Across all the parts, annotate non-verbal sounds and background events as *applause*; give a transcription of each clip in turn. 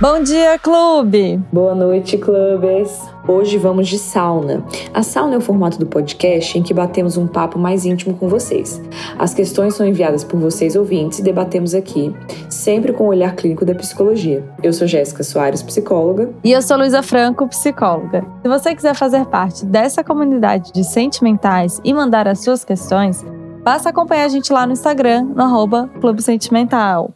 Bom dia, clube! Boa noite, clubes! Hoje vamos de sauna. A sauna é o formato do podcast em que batemos um papo mais íntimo com vocês. As questões são enviadas por vocês ouvintes e debatemos aqui, sempre com o olhar clínico da psicologia. Eu sou Jéssica Soares, psicóloga. E eu sou Luísa Franco, psicóloga. Se você quiser fazer parte dessa comunidade de sentimentais e mandar as suas questões, basta acompanhar a gente lá no Instagram, no arroba Clube Sentimental.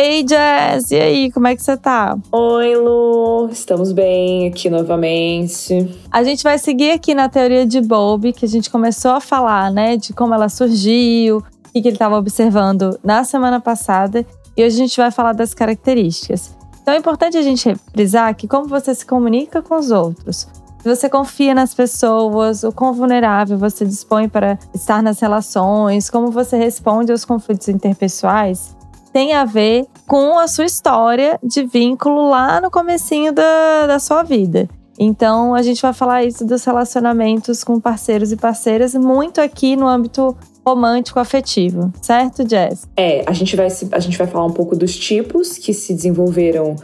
Ei, Jess, e aí, como é que você tá? Oi, Lu, estamos bem aqui novamente. A gente vai seguir aqui na teoria de Bowlby, que a gente começou a falar, né, de como ela surgiu, o que ele estava observando na semana passada, e hoje a gente vai falar das características. Então é importante a gente frisar que como você se comunica com os outros, se você confia nas pessoas, o quão vulnerável você dispõe para estar nas relações, como você responde aos conflitos interpessoais, tem a ver com a sua história de vínculo lá no comecinho da, da sua vida. Então, a gente vai falar isso dos relacionamentos com parceiros e parceiras, muito aqui no âmbito romântico afetivo, certo, Jess? É, a gente vai, a gente vai falar um pouco dos tipos que se desenvolveram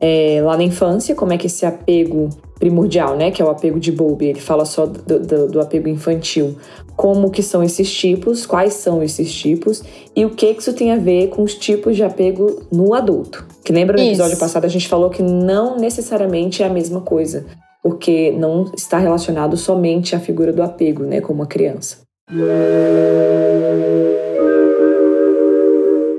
é, lá na infância, como é que esse apego primordial, né, que é o apego de Bowlby, ele fala só do, do, do, apego infantil, como que são esses tipos, quais são esses tipos e o que que isso tem a ver com os tipos de apego no adulto. Que lembra no episódio passado a gente falou que não necessariamente é a mesma coisa, porque não está relacionado somente à figura do apego, né, como a criança.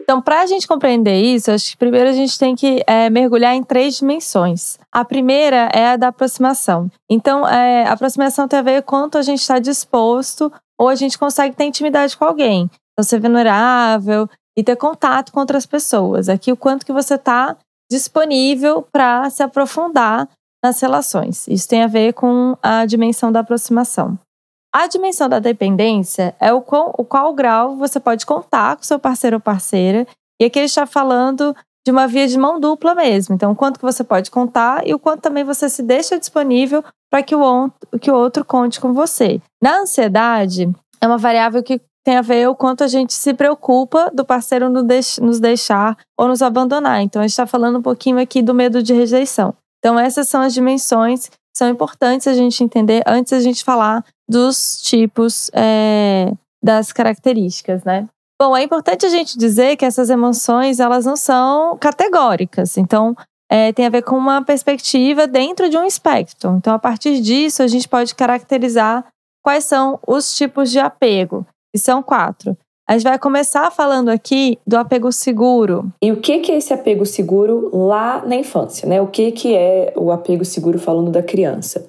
Então, para a gente compreender isso, acho que primeiro a gente tem que é, mergulhar em três dimensões. A primeira é a da aproximação. Então, é, a aproximação tem a ver quanto a gente está disposto ou a gente consegue ter intimidade com alguém. Então, ser vulnerável e ter contato com outras pessoas. Aqui, o quanto que você está disponível para se aprofundar nas relações. Isso tem a ver com a dimensão da aproximação. A dimensão da dependência é o qual, o qual grau você pode contar com seu parceiro ou parceira. E aqui ele está falando de uma via de mão dupla mesmo. Então, o quanto que você pode contar e o quanto também você se deixa disponível para que, o, que o outro conte com você. Na ansiedade, é uma variável que tem a ver o quanto a gente se preocupa do parceiro nos deixar ou nos abandonar. Então, a gente está falando um pouquinho aqui do medo de rejeição. Então, essas são as dimensões que são importantes a gente entender antes a gente falar dos tipos é, das características, né? Bom, é importante a gente dizer que essas emoções elas não são categóricas, então é, tem a ver com uma perspectiva dentro de um espectro. Então, a partir disso, a gente pode caracterizar quais são os tipos de apego, e são quatro. A gente vai começar falando aqui do apego seguro. E o que é esse apego seguro lá na infância, né? O que, que é o apego seguro falando da criança?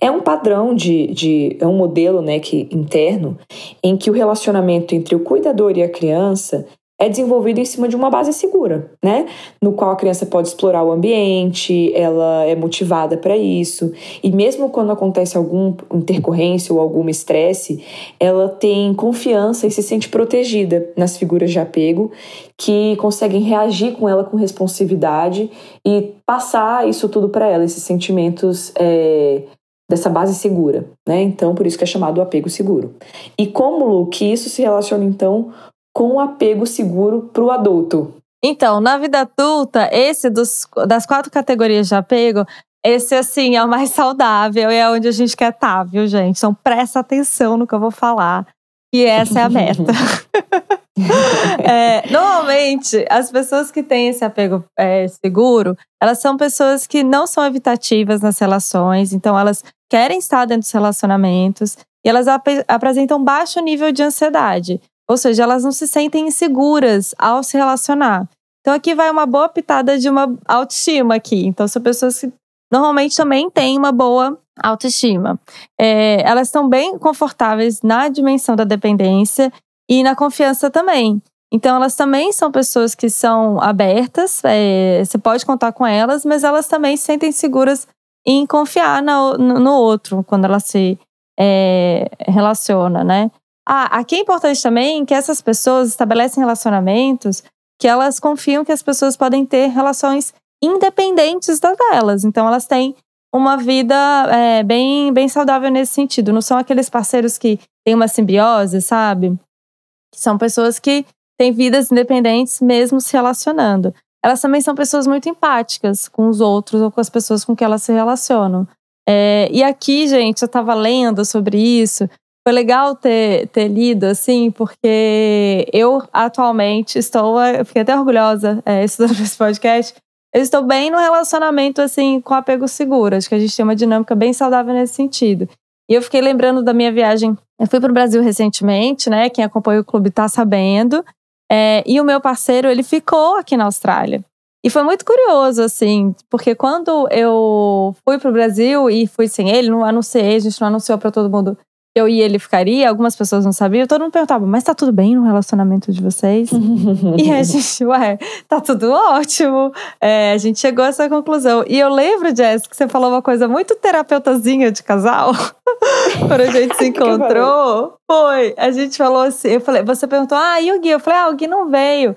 É um padrão de, de é um modelo, né, que interno, em que o relacionamento entre o cuidador e a criança é desenvolvido em cima de uma base segura, né? No qual a criança pode explorar o ambiente, ela é motivada para isso. E mesmo quando acontece alguma intercorrência ou algum estresse, ela tem confiança e se sente protegida nas figuras de apego que conseguem reagir com ela com responsividade e passar isso tudo para ela, esses sentimentos é, dessa base segura, né? Então, por isso que é chamado apego seguro. E como, Lu, que isso se relaciona então com um apego seguro para o adulto? Então, na vida adulta, esse dos, das quatro categorias de apego, esse, assim, é o mais *laughs* saudável e é onde a gente quer estar, tá, viu, gente? Então, presta atenção no que eu vou falar, que essa é a meta. *laughs* *laughs* é, normalmente, as pessoas que têm esse apego é, seguro, elas são pessoas que não são evitativas nas relações, então elas querem estar dentro dos relacionamentos e elas ap apresentam baixo nível de ansiedade. Ou seja, elas não se sentem inseguras ao se relacionar. Então aqui vai uma boa pitada de uma autoestima aqui. Então são pessoas que normalmente também têm uma boa autoestima. É, elas estão bem confortáveis na dimensão da dependência e na confiança também. Então elas também são pessoas que são abertas, é, você pode contar com elas, mas elas também se sentem seguras em confiar no, no outro quando ela se é, relaciona, né? Ah, aqui é importante também que essas pessoas estabelecem relacionamentos que elas confiam que as pessoas podem ter relações independentes das delas. Então, elas têm uma vida é, bem, bem saudável nesse sentido. Não são aqueles parceiros que têm uma simbiose, sabe? São pessoas que têm vidas independentes mesmo se relacionando. Elas também são pessoas muito empáticas com os outros ou com as pessoas com que elas se relacionam. É, e aqui, gente, eu estava lendo sobre isso. Foi legal ter, ter lido, assim, porque eu atualmente estou, eu fiquei até orgulhosa é, *laughs* estudando esse podcast, eu estou bem no relacionamento, assim, com apego seguro. Acho que a gente tem uma dinâmica bem saudável nesse sentido. E eu fiquei lembrando da minha viagem. Eu fui para o Brasil recentemente, né? Quem acompanha o clube está sabendo. É, e o meu parceiro, ele ficou aqui na Austrália. E foi muito curioso, assim, porque quando eu fui para o Brasil e fui sem ele, não anunciei, a gente não anunciou para todo mundo eu e ele ficaria, algumas pessoas não sabiam, todo mundo perguntava, mas tá tudo bem no relacionamento de vocês? *laughs* e a gente, ué, tá tudo ótimo. É, a gente chegou a essa conclusão. E eu lembro, Jess, que você falou uma coisa muito terapeutazinha de casal. *laughs* Quando a gente se *laughs* encontrou, foi. A gente falou assim, eu falei, você perguntou, ah, e o Gui? Eu falei, ah, o Gui não veio.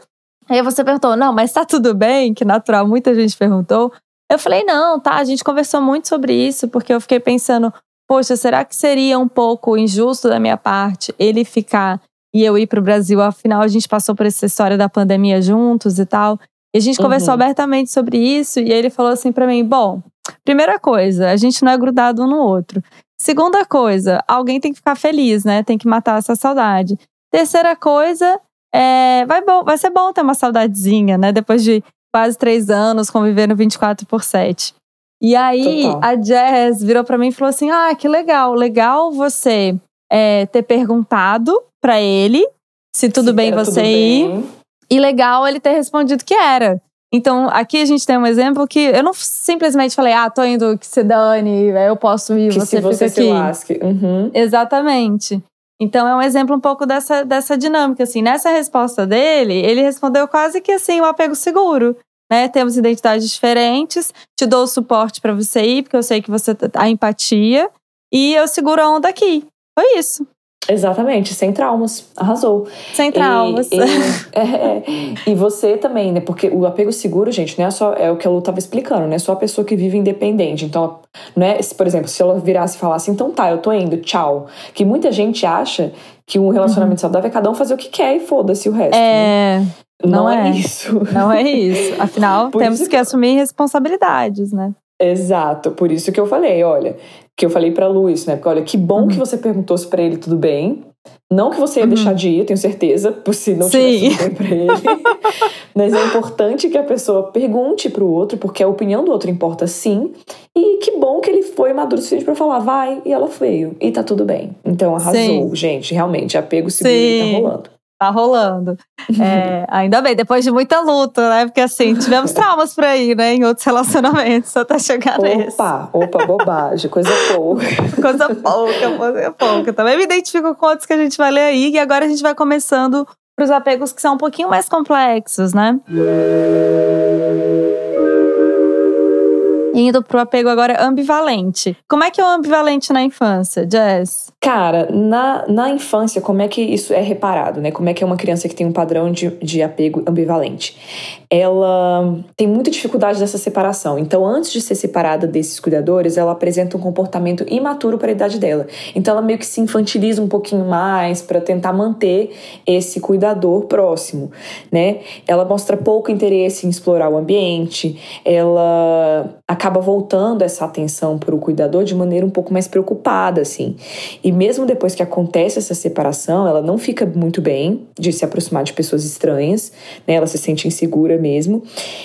Aí você perguntou, não, mas tá tudo bem? Que natural, muita gente perguntou. Eu falei, não, tá, a gente conversou muito sobre isso, porque eu fiquei pensando, poxa, será que seria um pouco injusto da minha parte ele ficar e eu ir para o Brasil? Afinal, a gente passou por essa história da pandemia juntos e tal. E a gente uhum. conversou abertamente sobre isso e ele falou assim para mim: bom, primeira coisa, a gente não é grudado um no outro. Segunda coisa, alguém tem que ficar feliz, né? Tem que matar essa saudade. Terceira coisa, é, vai, bom, vai ser bom ter uma saudadezinha, né? Depois de quase três anos convivendo 24 por 7. E aí Total. a Jazz virou para mim e falou assim: Ah, que legal, legal você é, ter perguntado para ele se tudo se bem você ir. Bem. E legal ele ter respondido que era. Então, aqui a gente tem um exemplo que eu não simplesmente falei, ah, tô indo que se dane, eu posso ir, que você se você fica aqui. Se lasque. Uhum. Exatamente. Então é um exemplo um pouco dessa, dessa dinâmica, assim. Nessa resposta dele, ele respondeu quase que assim, o um apego seguro né? Temos identidades diferentes, te dou o suporte para você ir, porque eu sei que você a empatia, e eu seguro a onda aqui. Foi isso. Exatamente, sem traumas. Arrasou. Sem traumas. E, e, *laughs* é, e, você também, né? Porque o apego seguro, gente, não é só é o que a Lu estava explicando, né? Só a pessoa que vive independente. Então, né? Por exemplo, se ela virasse e falasse, então tá, eu tô indo, tchau. Que muita gente acha que um relacionamento uhum. saudável é cada um fazer o que quer e foda-se o resto. É. Né? Não, não é. é. isso. Não é isso. Afinal, *laughs* temos que, que assumir responsabilidades, né? Exato, por isso que eu falei, olha, que eu falei para Luiz, né? Porque olha, que bom uhum. que você perguntou se para ele tudo bem. Não que você ia uhum. deixar de ir, tenho certeza, *laughs* por se não tivesse tudo bem pra ele. *laughs* Mas é importante que a pessoa pergunte pro outro, porque a opinião do outro importa sim. E que bom que ele foi maduro o suficiente pra falar, vai, e ela veio. E tá tudo bem. Então arrasou, sim. gente. Realmente, apego seguro tá rolando tá rolando. É, *laughs* ainda bem, depois de muita luta, né? Porque assim, tivemos *laughs* traumas por aí, né? Em outros relacionamentos, até chegar opa, nesse. Opa, opa, bobagem, coisa pouca. *laughs* coisa pouca, coisa pouca. Também me identifico com outros que a gente vai ler aí, e agora a gente vai começando para os apegos que são um pouquinho mais complexos, né? Indo pro apego agora ambivalente. Como é que é o ambivalente na infância, Jess? Cara, na, na infância, como é que isso é reparado, né? Como é que é uma criança que tem um padrão de, de apego ambivalente? Ela tem muita dificuldade dessa separação. Então, antes de ser separada desses cuidadores, ela apresenta um comportamento imaturo para a idade dela. Então, ela meio que se infantiliza um pouquinho mais para tentar manter esse cuidador próximo, né? Ela mostra pouco interesse em explorar o ambiente, ela acaba voltando essa atenção para o cuidador de maneira um pouco mais preocupada, assim. E mesmo depois que acontece essa separação, ela não fica muito bem de se aproximar de pessoas estranhas, né? Ela se sente insegura mesmo.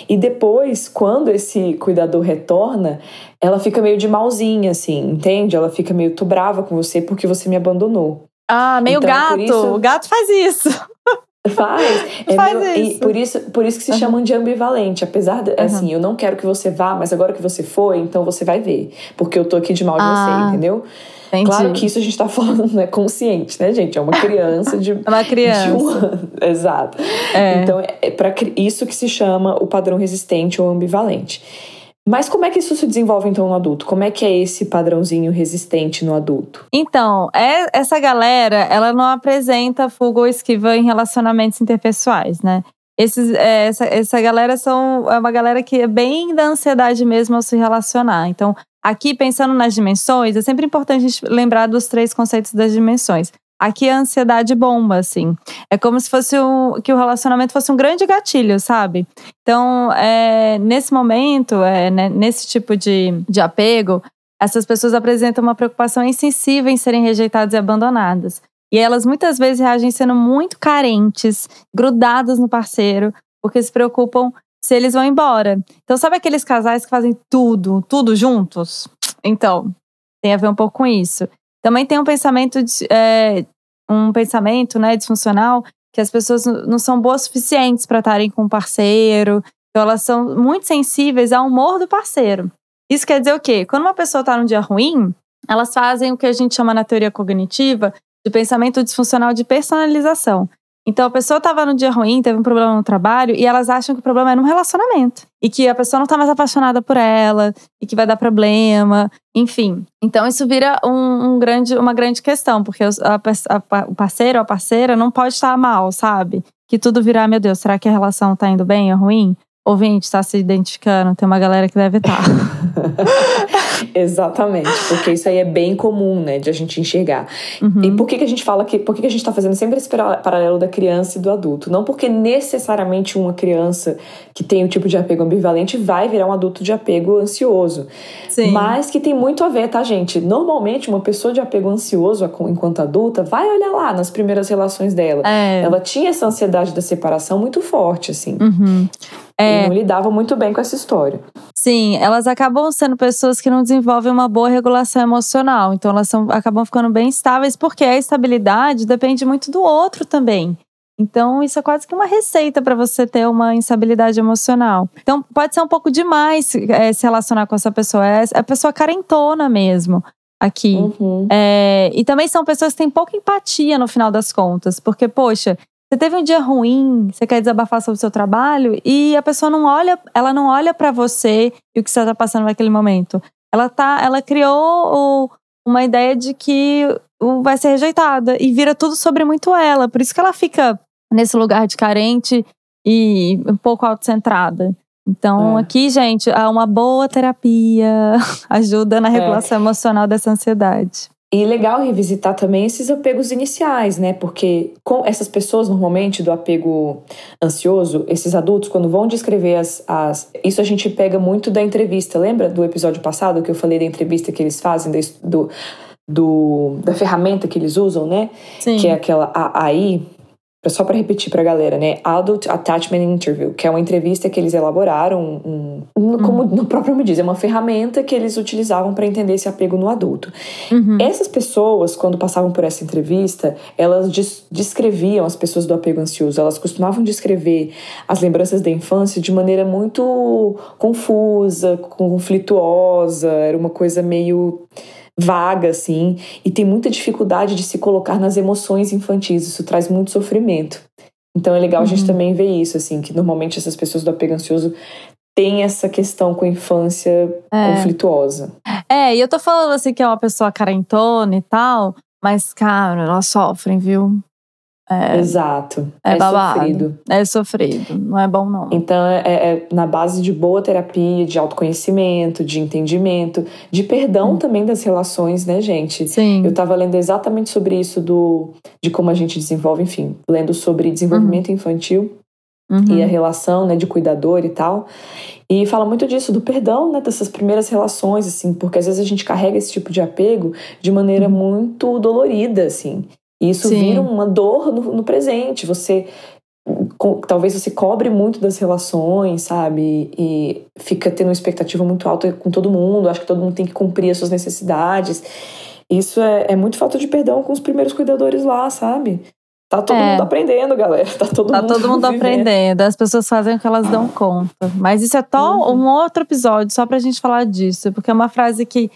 E depois, quando esse cuidador retorna, ela fica meio de malzinha, assim, entende? Ela fica meio, tô brava com você porque você me abandonou. Ah, meio então, gato. Isso... O gato faz isso. *laughs* Faz. É Faz isso. por isso. Por isso que se uhum. chamam de ambivalente. Apesar de, uhum. assim, eu não quero que você vá, mas agora que você foi, então você vai ver. Porque eu tô aqui de mal de ah, você, entendeu? Entendi. Claro que isso a gente tá *laughs* falando não é consciente, né, gente? É uma criança de, é uma criança. de um ano. *laughs* Exato. É. Então, é para isso que se chama o padrão resistente ou ambivalente. Mas como é que isso se desenvolve então no adulto? Como é que é esse padrãozinho resistente no adulto? Então, é, essa galera, ela não apresenta fuga ou esquiva em relacionamentos interpessoais, né? Esses, é, essa, essa galera são, é uma galera que é bem da ansiedade mesmo ao se relacionar. Então, aqui pensando nas dimensões, é sempre importante a gente lembrar dos três conceitos das dimensões. Aqui a ansiedade bomba, assim. É como se fosse um, que o relacionamento fosse um grande gatilho, sabe? Então, é, nesse momento, é, né, nesse tipo de, de apego, essas pessoas apresentam uma preocupação insensível em serem rejeitadas e abandonadas. E elas muitas vezes reagem sendo muito carentes, grudadas no parceiro, porque se preocupam se eles vão embora. Então, sabe aqueles casais que fazem tudo, tudo juntos? Então, tem a ver um pouco com isso. Também tem um pensamento, de, é, um pensamento né, disfuncional que as pessoas não são boas suficientes para estarem com o parceiro, então elas são muito sensíveis ao humor do parceiro. Isso quer dizer o quê? Quando uma pessoa está num dia ruim, elas fazem o que a gente chama na teoria cognitiva de pensamento disfuncional de personalização. Então a pessoa estava no dia ruim, teve um problema no trabalho e elas acham que o problema é no relacionamento e que a pessoa não está mais apaixonada por ela e que vai dar problema, enfim. Então isso vira um, um grande, uma grande questão porque a, a, o parceiro ou a parceira não pode estar mal, sabe? Que tudo virar, meu Deus, será que a relação está indo bem ou ruim? Ouvinte está se identificando, tem uma galera que deve estar. Tá. *laughs* Exatamente, porque isso aí é bem comum, né, de a gente enxergar. Uhum. E por que, que a gente fala que, por que, que a gente está fazendo sempre esse paralelo da criança e do adulto? Não porque necessariamente uma criança que tem o tipo de apego ambivalente vai virar um adulto de apego ansioso. Sim. Mas que tem muito a ver, tá, gente? Normalmente, uma pessoa de apego ansioso enquanto adulta vai olhar lá nas primeiras relações dela. É. Ela tinha essa ansiedade da separação muito forte, assim. Uhum. É. E não lidavam muito bem com essa história. Sim, elas acabam sendo pessoas que não desenvolvem uma boa regulação emocional. Então elas são, acabam ficando bem estáveis, porque a estabilidade depende muito do outro também. Então, isso é quase que uma receita para você ter uma instabilidade emocional. Então, pode ser um pouco demais é, se relacionar com essa pessoa. É, é a pessoa carentona mesmo aqui. Uhum. É, e também são pessoas que têm pouca empatia no final das contas. Porque, poxa, você teve um dia ruim, você quer desabafar sobre o seu trabalho e a pessoa não olha, ela não olha para você e o que você está passando naquele momento. Ela tá, ela criou uma ideia de que vai ser rejeitada e vira tudo sobre muito ela. Por isso que ela fica nesse lugar de carente e um pouco autocentrada. Então, é. aqui, gente, uma boa terapia *laughs* ajuda na é. regulação é. emocional dessa ansiedade. E legal revisitar também esses apegos iniciais, né? Porque com essas pessoas, normalmente, do apego ansioso, esses adultos, quando vão descrever as, as. Isso a gente pega muito da entrevista. Lembra do episódio passado que eu falei da entrevista que eles fazem, do, do da ferramenta que eles usam, né? Sim. Que é aquela AI, só para repetir para a galera, né? Adult Attachment Interview, que é uma entrevista que eles elaboraram, um, um, como uhum. no próprio me diz, é uma ferramenta que eles utilizavam para entender esse apego no adulto. Uhum. Essas pessoas, quando passavam por essa entrevista, elas des descreviam as pessoas do apego ansioso, elas costumavam descrever as lembranças da infância de maneira muito confusa, conflituosa, era uma coisa meio vaga, assim, e tem muita dificuldade de se colocar nas emoções infantis. Isso traz muito sofrimento. Então é legal uhum. a gente uhum. também ver isso, assim, que normalmente essas pessoas do apego ansioso têm essa questão com a infância é. conflituosa. É, e eu tô falando assim que é uma pessoa carentona e tal, mas, cara, elas sofrem, viu? É, Exato. É, é sofrido. É sofrido. Não é bom, não. Então, é, é, na base de boa terapia, de autoconhecimento, de entendimento, de perdão hum. também das relações, né, gente? Sim. Eu tava lendo exatamente sobre isso, do, de como a gente desenvolve, enfim, lendo sobre desenvolvimento uhum. infantil uhum. e a relação, né, de cuidador e tal. E fala muito disso, do perdão, né, dessas primeiras relações, assim, porque às vezes a gente carrega esse tipo de apego de maneira uhum. muito dolorida, assim. E isso Sim. vira uma dor no, no presente. Você com, talvez você cobre muito das relações, sabe? E fica tendo uma expectativa muito alta com todo mundo. Acho que todo mundo tem que cumprir as suas necessidades. Isso é, é muito falta de perdão com os primeiros cuidadores lá, sabe? Tá todo é. mundo aprendendo, galera. *laughs* Tá todo tá mundo, todo mundo aprendendo. As pessoas fazem o que elas dão conta. Mas isso é só uhum. um outro episódio, só pra gente falar disso. Porque é uma frase que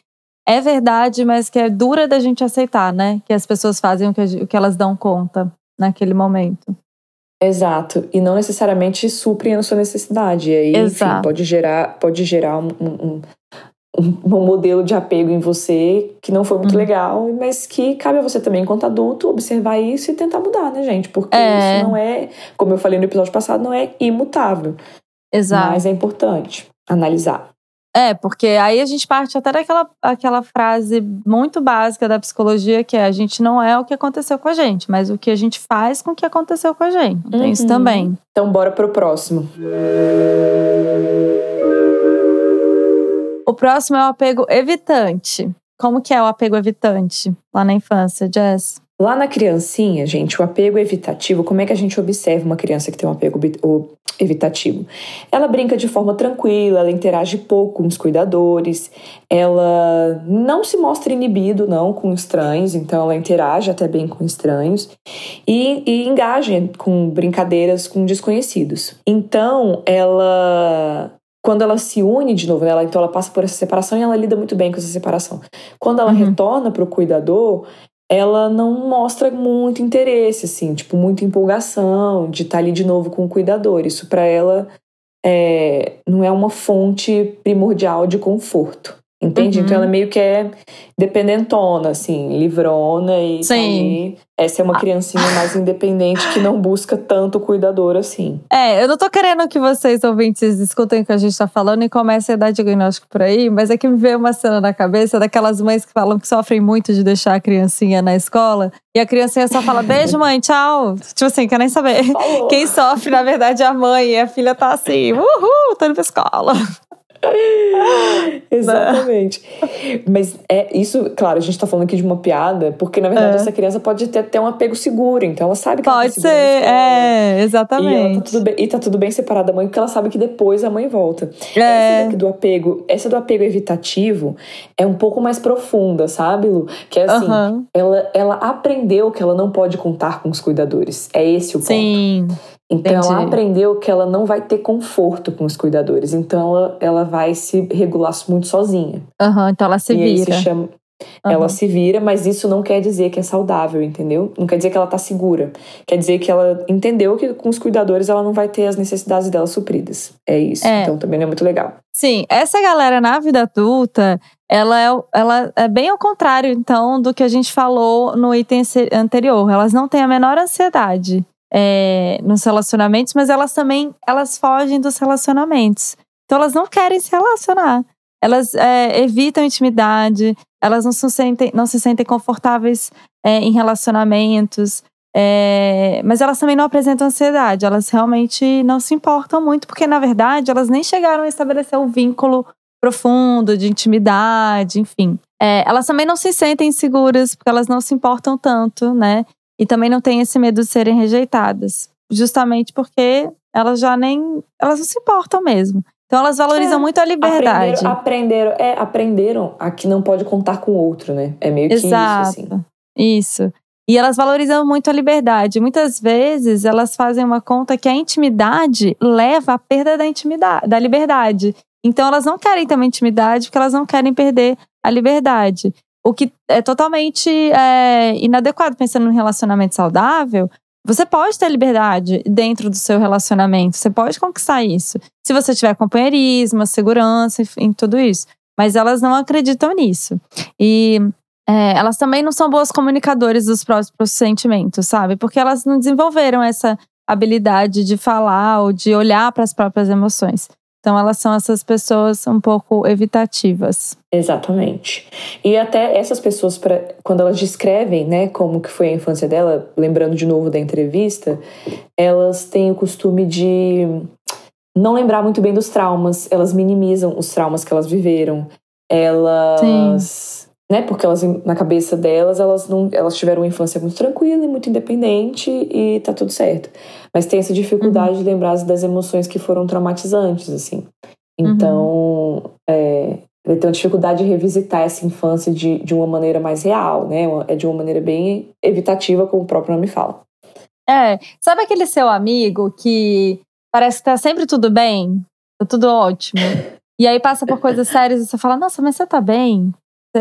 é verdade, mas que é dura da gente aceitar, né? Que as pessoas fazem o que, o que elas dão conta naquele momento. Exato. E não necessariamente suprem a sua necessidade. E aí, Exato. enfim, pode gerar, pode gerar um, um, um, um, modelo de apego em você que não foi muito uhum. legal, mas que cabe a você também, enquanto adulto, observar isso e tentar mudar, né, gente? Porque é. isso não é, como eu falei no episódio passado, não é imutável. Exato. Mas é importante analisar. É, porque aí a gente parte até daquela aquela frase muito básica da psicologia, que é a gente não é o que aconteceu com a gente, mas o que a gente faz com o que aconteceu com a gente. Tem uhum. isso também. Então, bora pro próximo. O próximo é o apego evitante. Como que é o apego evitante lá na infância, Jess? Lá na criancinha, gente, o apego evitativo, como é que a gente observa uma criança que tem um apego evitativo? Ela brinca de forma tranquila, ela interage pouco com os cuidadores, ela não se mostra inibido, não, com estranhos, então ela interage até bem com estranhos e, e engaja com brincadeiras com desconhecidos. Então, ela quando ela se une de novo, né, ela, então ela passa por essa separação e ela lida muito bem com essa separação. Quando ela uhum. retorna para o cuidador, ela não mostra muito interesse, assim, tipo, muita empolgação de estar tá ali de novo com o cuidador. Isso para ela é, não é uma fonte primordial de conforto. Entende? Uhum. Então ela meio que é dependentona, assim, livrona e tá Sim. essa é uma ah. criancinha mais independente que não busca tanto cuidador assim. É, eu não tô querendo que vocês ouvintes escutem o que a gente tá falando e comecem a dar diagnóstico por aí, mas é que me veio uma cena na cabeça daquelas mães que falam que sofrem muito de deixar a criancinha na escola e a criancinha só fala beijo, mãe, tchau. Tipo assim, quer nem saber. Falou. Quem sofre, na verdade, é a mãe e a filha tá assim, uhul, tô indo pra escola. *laughs* Exatamente. Mas é isso, claro, a gente tá falando aqui de uma piada, porque na verdade é. essa criança pode ter até um apego seguro, então ela sabe que pode ela tá ser, é, exatamente. E, tá tudo bem, e tá tudo bem separada da mãe, porque ela sabe que depois a mãe volta. É. Essa do apego, essa do apego evitativo é um pouco mais profunda, sabe, Lu? Que é assim, uhum. ela, ela aprendeu que ela não pode contar com os cuidadores. É esse o ponto. Sim. Então Entendi. ela aprendeu que ela não vai ter conforto com os cuidadores. Então ela, ela vai se regular muito sozinha. Uhum, então ela se e vira. Se chama, uhum. Ela se vira, mas isso não quer dizer que é saudável, entendeu? Não quer dizer que ela tá segura. Quer dizer que ela entendeu que com os cuidadores ela não vai ter as necessidades dela supridas. É isso. É. Então também não é muito legal. Sim, essa galera na vida adulta, ela é, ela é bem ao contrário, então, do que a gente falou no item anterior. Elas não têm a menor ansiedade é, nos relacionamentos, mas elas também elas fogem dos relacionamentos. Então elas não querem se relacionar. Elas é, evitam intimidade, elas não se sentem, não se sentem confortáveis é, em relacionamentos. É, mas elas também não apresentam ansiedade, elas realmente não se importam muito, porque na verdade elas nem chegaram a estabelecer um vínculo profundo de intimidade, enfim. É, elas também não se sentem seguras, porque elas não se importam tanto, né? E também não tem esse medo de serem rejeitadas, justamente porque elas já nem. Elas não se importam mesmo. Então elas valorizam é, muito a liberdade. Aprenderam, aprenderam, é, aprenderam a que não pode contar com o outro, né? É meio que Exato. isso, assim. Isso. E elas valorizam muito a liberdade. Muitas vezes elas fazem uma conta que a intimidade leva à perda da intimidade, da liberdade. Então elas não querem também intimidade porque elas não querem perder a liberdade. O que é totalmente é, inadequado pensando em relacionamento saudável. Você pode ter liberdade dentro do seu relacionamento, você pode conquistar isso. Se você tiver companheirismo, segurança, em tudo isso. Mas elas não acreditam nisso. E é, elas também não são boas comunicadoras dos próprios sentimentos, sabe? Porque elas não desenvolveram essa habilidade de falar ou de olhar para as próprias emoções. Então, elas são essas pessoas um pouco evitativas. Exatamente. E até essas pessoas, pra, quando elas descrevem né, como que foi a infância dela, lembrando de novo da entrevista, elas têm o costume de não lembrar muito bem dos traumas, elas minimizam os traumas que elas viveram, elas. Sim né? Porque elas, na cabeça delas, elas não, elas tiveram uma infância muito tranquila e muito independente e tá tudo certo. Mas tem essa dificuldade uhum. de lembrar das emoções que foram traumatizantes, assim. Então, uhum. é, ele tem uma dificuldade de revisitar essa infância de, de uma maneira mais real, né? É de uma maneira bem evitativa, como o próprio nome fala. É, sabe aquele seu amigo que parece que tá sempre tudo bem? Tá tudo ótimo. E aí passa por coisas sérias e você fala, nossa, mas você tá bem?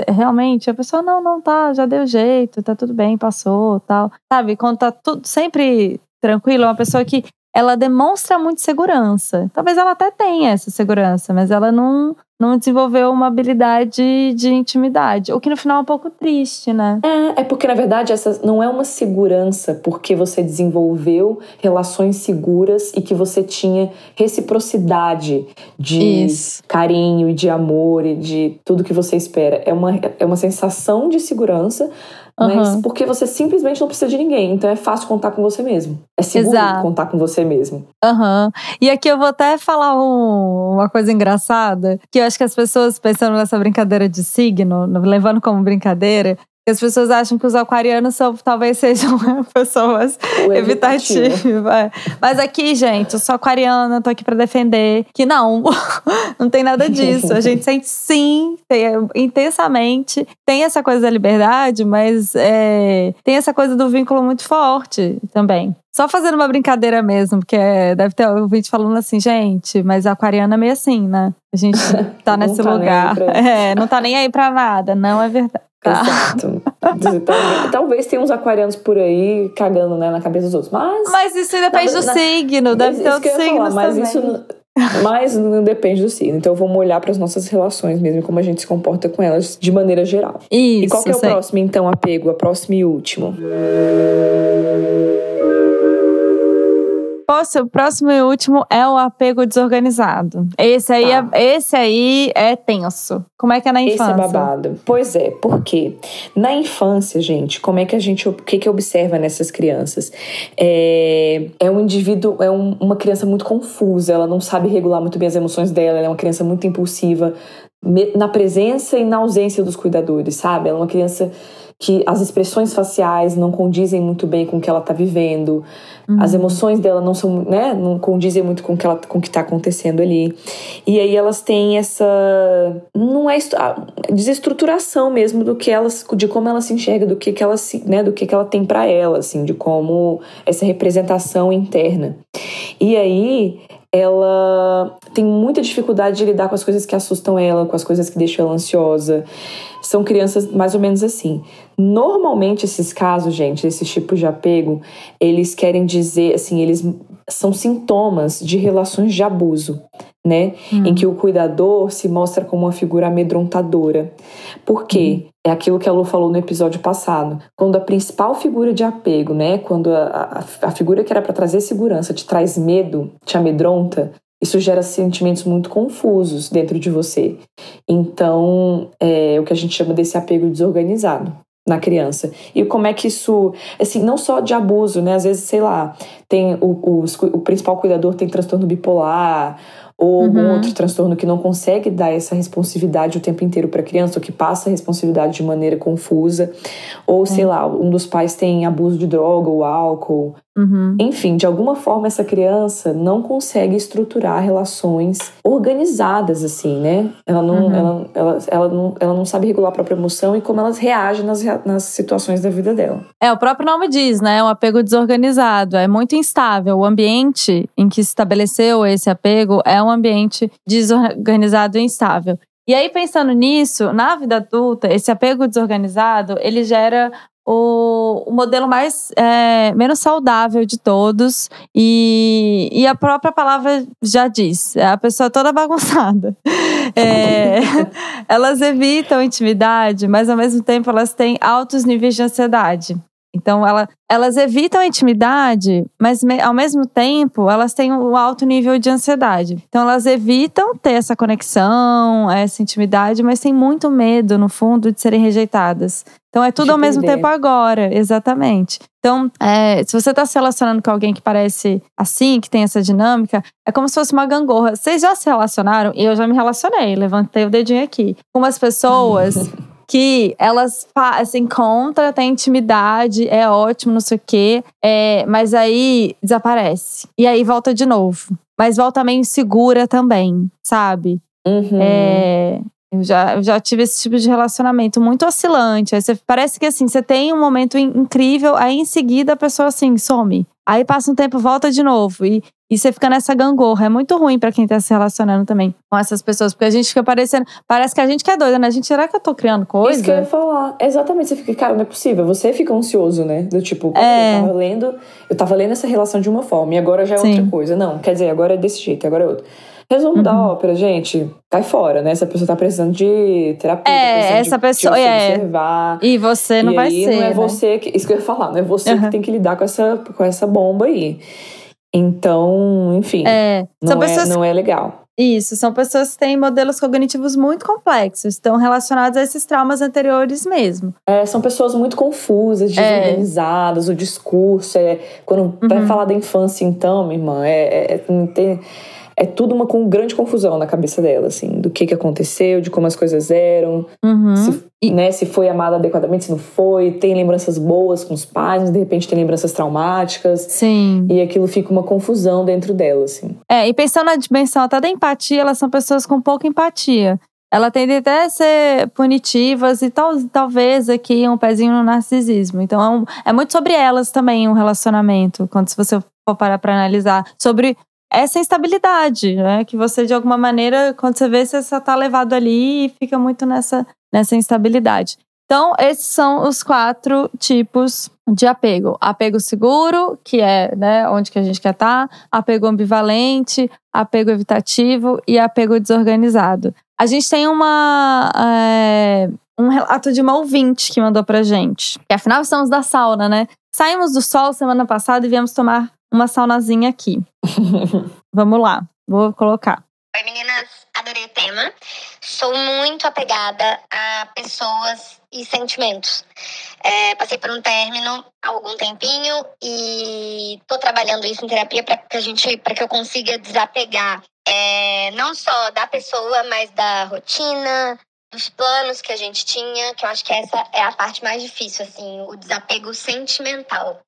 Realmente a pessoa não, não tá, já deu jeito, tá tudo bem, passou, tal. Sabe, quando tá tudo sempre tranquilo, uma pessoa que ela demonstra muito segurança. Talvez ela até tenha essa segurança, mas ela não não desenvolveu uma habilidade de intimidade. O que no final é um pouco triste, né? É, é porque na verdade essa não é uma segurança porque você desenvolveu relações seguras e que você tinha reciprocidade de Isso. carinho e de amor e de tudo que você espera. É uma, é uma sensação de segurança mas uhum. porque você simplesmente não precisa de ninguém. Então é fácil contar com você mesmo. É seguro Exato. contar com você mesmo. Uhum. E aqui eu vou até falar um, uma coisa engraçada, que eu acho que as pessoas pensando nessa brincadeira de signo, levando como brincadeira, as pessoas acham que os aquarianos são, talvez sejam *laughs* pessoas evitativas. É. Mas aqui, gente, eu sou aquariana, tô aqui para defender que não, *laughs* não tem nada disso. A gente sente sim, tem, intensamente, tem essa coisa da liberdade, mas é, tem essa coisa do vínculo muito forte também. Só fazendo uma brincadeira mesmo, porque deve ter ouvinte falando assim, gente, mas a aquariana é meio assim, né? A gente *laughs* tá nesse tá lugar. É, não tá nem aí pra nada, não é verdade. Tá. Exato. talvez, talvez tenha uns aquarianos por aí cagando né, na cabeça dos outros. Mas. Mas isso depende do na, signo, deve ter outros signos. mas também. isso. Mas não depende do signo. Então vamos olhar para as nossas relações mesmo, como a gente se comporta com elas de maneira geral. Isso. E qual que é o sei. próximo, então, apego? A próximo e último o próximo e último é o apego desorganizado. Esse aí, tá. é, esse aí é tenso. Como é que é na infância? Esse é babado. Pois é, porque na infância, gente, como é que a gente. O que, que observa nessas crianças? É, é um indivíduo, é um, uma criança muito confusa, ela não sabe regular muito bem as emoções dela, ela é uma criança muito impulsiva, na presença e na ausência dos cuidadores, sabe? Ela é uma criança que as expressões faciais não condizem muito bem com o que ela está vivendo, uhum. as emoções dela não são, né, não condizem muito com o que ela, com o que está acontecendo ali. E aí elas têm essa não é desestruturação mesmo do que elas, de como ela se enxerga, do que que ela se, né, do que que ela tem para ela, assim, de como essa representação interna. E aí ela tem muita dificuldade de lidar com as coisas que assustam ela, com as coisas que deixam ela ansiosa. São crianças mais ou menos assim. Normalmente esses casos, gente, esses tipos de apego, eles querem dizer, assim, eles são sintomas de relações de abuso, né? Hum. Em que o cuidador se mostra como uma figura amedrontadora. Por quê? Hum. É aquilo que a Lu falou no episódio passado. Quando a principal figura de apego, né? Quando a, a, a figura que era para trazer segurança te traz medo, te amedronta, isso gera sentimentos muito confusos dentro de você. Então, é o que a gente chama desse apego desorganizado na criança. E como é que isso, assim, não só de abuso, né? Às vezes, sei lá, tem o, o, o principal cuidador tem transtorno bipolar ou algum uhum. outro transtorno que não consegue dar essa responsividade o tempo inteiro para a criança, ou que passa a responsabilidade de maneira confusa, ou sei é. lá, um dos pais tem abuso de droga ou álcool, Uhum. Enfim, de alguma forma essa criança não consegue estruturar relações organizadas, assim, né? Ela não, uhum. ela, ela, ela, não, ela não sabe regular a própria emoção e como elas reagem nas, nas situações da vida dela. É, o próprio nome diz, né? É um apego desorganizado, é muito instável. O ambiente em que se estabeleceu esse apego é um ambiente desorganizado e instável. E aí, pensando nisso, na vida adulta, esse apego desorganizado, ele gera o, o modelo mais é, menos saudável de todos. E, e a própria palavra já diz é a pessoa toda *laughs* bagunçada. É, elas evitam intimidade mas ao mesmo tempo elas têm altos níveis de ansiedade então, ela, elas evitam a intimidade, mas me, ao mesmo tempo elas têm um alto nível de ansiedade. Então, elas evitam ter essa conexão, essa intimidade, mas têm muito medo, no fundo, de serem rejeitadas. Então, é tudo ao mesmo tempo agora, exatamente. Então, é, se você está se relacionando com alguém que parece assim, que tem essa dinâmica, é como se fosse uma gangorra. Vocês já se relacionaram? E eu já me relacionei, levantei o dedinho aqui. Com umas pessoas *laughs* que elas se encontram, tem intimidade, é ótimo, não sei o quê, é, mas aí desaparece. E aí volta de novo. Mas volta meio insegura também, sabe? Uhum. É, eu já, eu já tive esse tipo de relacionamento muito oscilante. Aí você, parece que assim, você tem um momento incrível, aí em seguida a pessoa assim some. Aí passa um tempo, volta de novo. E, e você fica nessa gangorra. É muito ruim para quem tá se relacionando também com essas pessoas. Porque a gente fica parecendo. Parece que a gente que é doida, né? A gente, será que eu tô criando coisa? Isso que eu ia falar. Exatamente. Você fica, cara, não é possível. Você fica ansioso, né? Do tipo, é. eu tava lendo. Eu tava lendo essa relação de uma forma e agora já é Sim. outra coisa. Não, quer dizer, agora é desse jeito, agora é outro. Resumo uhum. da ópera, gente, cai fora, né? Essa pessoa tá precisando de terapia. É, tá essa de, pessoa de é. Observar. E você não e vai aí, ser. Não é né? você que. Isso que eu ia falar, não é você uhum. que tem que lidar com essa, com essa bomba aí. Então, enfim. É, não, pessoas... é, não é legal. Isso, são pessoas que têm modelos cognitivos muito complexos, estão relacionados a esses traumas anteriores mesmo. É, são pessoas muito confusas, é. desorganizadas, é. o discurso é. Quando uhum. vai falar da infância, então, minha irmã, é, é, é tem, é tudo uma com grande confusão na cabeça dela, assim, do que, que aconteceu, de como as coisas eram, uhum. se, né, se foi amada adequadamente, se não foi, tem lembranças boas com os pais, de repente tem lembranças traumáticas. Sim. E aquilo fica uma confusão dentro dela, assim. É, e pensando na dimensão até da empatia, elas são pessoas com pouca empatia. Ela tende até a ser punitivas e tal, talvez aqui um pezinho no narcisismo. Então é, um, é muito sobre elas também um relacionamento, quando se você for parar para analisar. Sobre essa instabilidade, né? Que você, de alguma maneira, quando você vê, você só tá levado ali e fica muito nessa, nessa instabilidade. Então, esses são os quatro tipos de apego. Apego seguro, que é né, onde que a gente quer estar, tá. apego ambivalente, apego evitativo e apego desorganizado. A gente tem uma, é, um relato de uma ouvinte que mandou pra gente. Que afinal estamos da sauna, né? Saímos do sol semana passada e viemos tomar uma saunazinha aqui. *laughs* Vamos lá, vou colocar. Oi meninas, adorei o tema. Sou muito apegada a pessoas e sentimentos. É, passei por um término há algum tempinho e tô trabalhando isso em terapia para que a gente, para que eu consiga desapegar é, não só da pessoa, mas da rotina, dos planos que a gente tinha, que eu acho que essa é a parte mais difícil, assim, o desapego sentimental.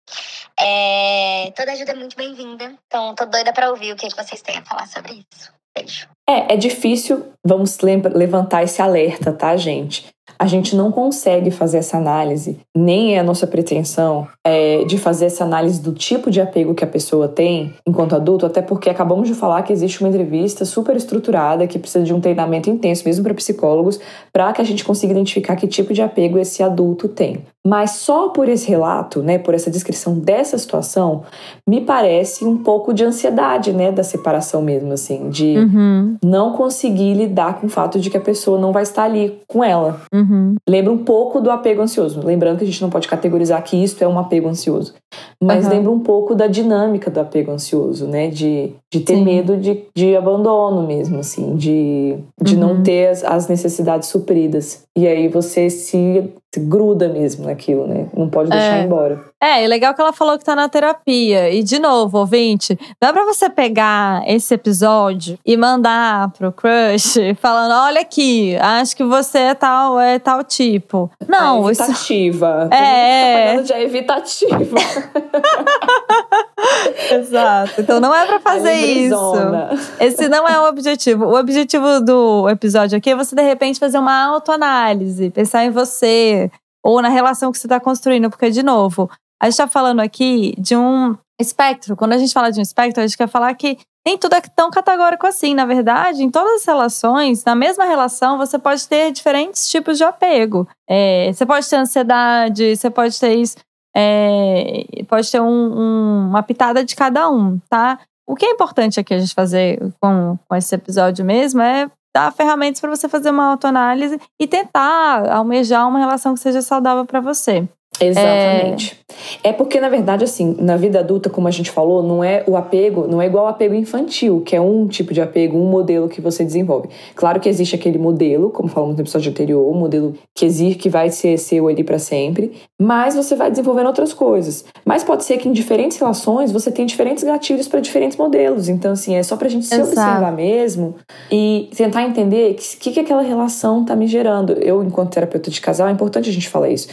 É, toda ajuda é muito bem-vinda, então tô doida para ouvir o que vocês têm a falar sobre isso. Beijo. É, é difícil, vamos levantar esse alerta, tá, gente? A gente não consegue fazer essa análise, nem é a nossa pretensão é, de fazer essa análise do tipo de apego que a pessoa tem enquanto adulto, até porque acabamos de falar que existe uma entrevista super estruturada que precisa de um treinamento intenso, mesmo para psicólogos, para que a gente consiga identificar que tipo de apego esse adulto tem. Mas só por esse relato, né, por essa descrição dessa situação, me parece um pouco de ansiedade, né, da separação mesmo, assim, de uhum. não conseguir lidar com o fato de que a pessoa não vai estar ali com ela. Uhum. Lembra um pouco do apego ansioso. Lembrando que a gente não pode categorizar que isso é um apego ansioso. Mas uhum. lembra um pouco da dinâmica do apego ansioso, né? De, de ter Sim. medo de, de abandono mesmo, assim, de, de não uhum. ter as, as necessidades supridas. E aí você se gruda mesmo naquilo, né? Não pode deixar é. embora. É, é legal que ela falou que tá na terapia. E, de novo, ouvinte, dá pra você pegar esse episódio e mandar pro crush falando: olha aqui, acho que você é tal, é tal tipo. Não, a evitativa. *laughs* Isso... É. Tá de evitativa. *laughs* Exato. Então não é pra fazer isso. Esse não é o objetivo. O objetivo do episódio aqui é você, de repente, fazer uma autoanálise, pensar em você, ou na relação que você está construindo, porque, de novo, a gente está falando aqui de um espectro. Quando a gente fala de um espectro, a gente quer falar que nem tudo é tão categórico assim. Na verdade, em todas as relações, na mesma relação, você pode ter diferentes tipos de apego. É, você pode ter ansiedade, você pode ter isso. É, pode ter um, um, uma pitada de cada um, tá? O que é importante aqui a gente fazer com, com esse episódio mesmo é dar ferramentas para você fazer uma autoanálise e tentar almejar uma relação que seja saudável para você. Exatamente. É... é... porque, na verdade, assim, na vida adulta, como a gente falou, não é o apego, não é igual ao apego infantil, que é um tipo de apego, um modelo que você desenvolve. Claro que existe aquele modelo, como falamos no episódio anterior, um modelo que existe, que vai ser seu ali para sempre, mas você vai desenvolvendo outras coisas. Mas pode ser que em diferentes relações você tenha diferentes gatilhos para diferentes modelos. Então, assim, é só pra gente se Exato. observar mesmo e tentar entender o que, que, que aquela relação tá me gerando. Eu, enquanto terapeuta de casal, é importante a gente falar isso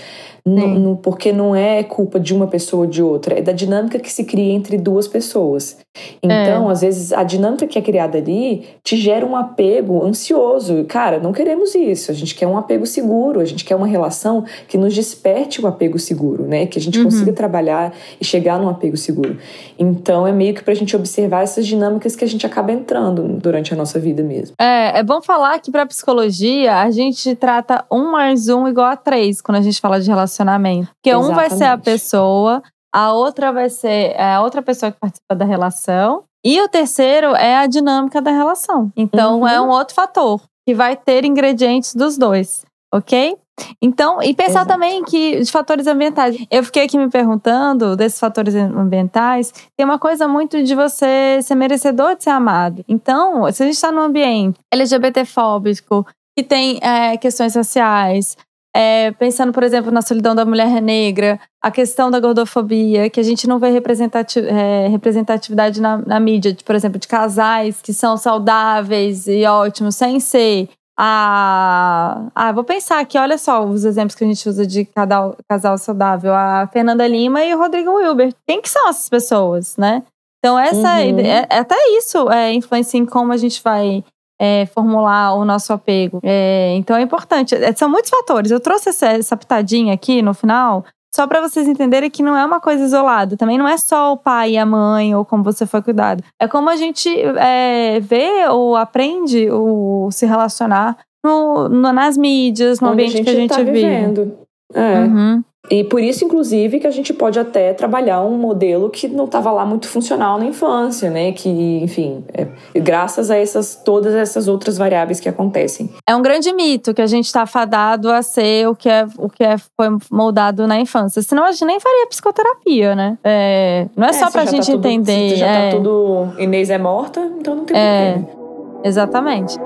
no, porque não é culpa de uma pessoa ou de outra, é da dinâmica que se cria entre duas pessoas. Então, é. às vezes, a dinâmica que é criada ali te gera um apego ansioso. Cara, não queremos isso. A gente quer um apego seguro, a gente quer uma relação que nos desperte o apego seguro, né? Que a gente uhum. consiga trabalhar e chegar num apego seguro. Então, é meio que pra gente observar essas dinâmicas que a gente acaba entrando durante a nossa vida mesmo. É, é bom falar que pra psicologia, a gente trata um mais um igual a três quando a gente fala de relacionamento. Porque Exatamente. um vai ser a pessoa, a outra vai ser é, a outra pessoa que participa da relação E o terceiro é a dinâmica da relação. Então, Uhum. é um outro fator que vai ter ingredientes dos dois, ok? Então, e pensar Exato. também que de fatores ambientais. Eu fiquei aqui me perguntando desses fatores ambientais. Tem uma coisa muito de você ser merecedor de ser amado. Então, se a gente está num ambiente LGBTfóbico, que tem é, questões sociais, é, pensando, por exemplo, na solidão da mulher negra, a questão da gordofobia, que a gente não vê representati é, representatividade na, na mídia, de, por exemplo, de casais que são saudáveis e ótimos, sem ser a. Ah, vou pensar aqui, olha só os exemplos que a gente usa de casal, casal saudável: a Fernanda Lima e o Rodrigo Wilber. Quem que são essas pessoas, né? Então, essa Uhum. é, até isso é, influencia em como a gente vai é, formular o nosso apego. É, então é importante. É, são muitos fatores. Eu trouxe essa, essa pitadinha aqui no final. Só para vocês entenderem que não é uma coisa isolada. Também não é só o pai e a mãe ou como você foi cuidado. É como a gente é, vê ou aprende o se relacionar no, no- nas mídias, no Onde ambiente que a gente tá vive. vivendo. É. Uhum. E por isso, inclusive, que a gente pode até trabalhar um modelo que não estava lá muito funcional na infância, né? Que, enfim, é, graças a essas todas essas outras variáveis que acontecem. É um grande mito que a gente está fadado a ser o que é o que é, foi moldado na infância. Senão a gente nem faria psicoterapia, né? É, não é, só se pra já gente tá tudo- entender. Já é, tá tudo. Inês é morta, então não tem É. porquê. Exatamente.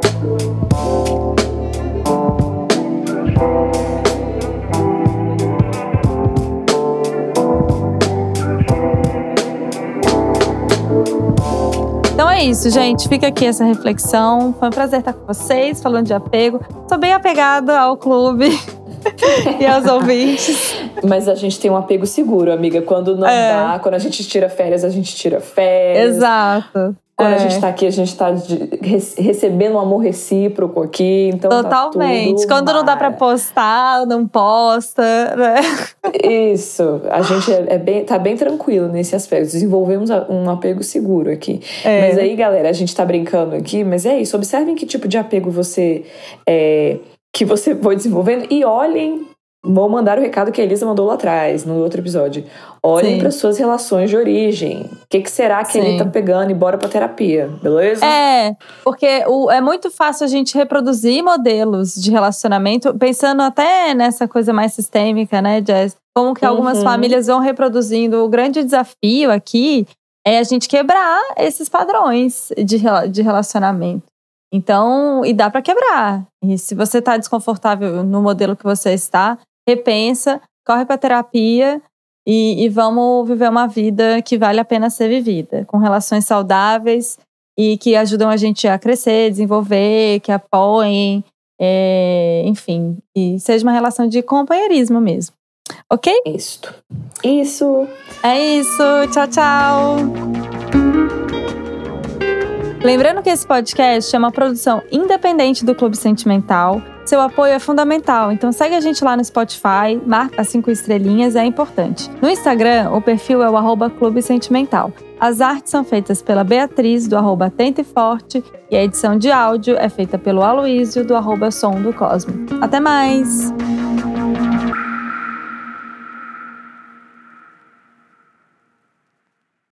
É isso, gente. Fica aqui essa reflexão. Foi um prazer estar com vocês, falando de apego. Sou bem apegada ao clube *laughs* e aos ouvintes. Mas a gente tem um apego seguro, amiga. Quando não É. dá, quando a gente tira férias, a gente tira férias. Exato. Quando É. a gente tá aqui, a gente tá de- re- recebendo um amor recíproco aqui. Então tá Totalmente. tudo Quando não dá pra mar- postar, não posta, né? Isso. A gente é, é bem, tá bem tranquilo nesse aspecto. Desenvolvemos um apego seguro aqui. É. Mas aí, galera, a gente tá brincando aqui, mas é isso. Observem que tipo de apego você é, que você foi desenvolvendo e olhem. Vou mandar o recado que a Elisa mandou lá atrás, no outro episódio. Olhem para suas relações de origem. O que, que será que Sim. ele tá pegando e bora pra terapia, beleza? É, porque o- é muito fácil a gente reproduzir modelos de relacionamento, pensando até nessa coisa mais sistêmica, né, Jess? Como que algumas Uhum. famílias vão reproduzindo. O grande desafio aqui é a gente quebrar esses padrões de, de relacionamento. Então, e dá pra quebrar. E se você tá desconfortável no modelo que você está, repensa, corre pra terapia e, e vamos viver uma vida que vale a pena ser vivida, com relações saudáveis e que ajudam a gente a crescer, desenvolver, que apoiem, é, enfim, e seja uma relação de companheirismo mesmo. Ok? Isto. Isso. É isso. Tchau, tchau. Lembrando que esse podcast é uma produção independente do Clube Sentimental. Seu apoio é fundamental, então segue a gente lá no Spotify, marca as cinco estrelinhas, é importante. No Instagram, o perfil é o arroba Clube Sentimental. As artes são feitas pela Beatriz, do arroba Atenta e Forte, e a edição de áudio é feita pelo Aloísio, do arroba Som do Cosmo. Até mais!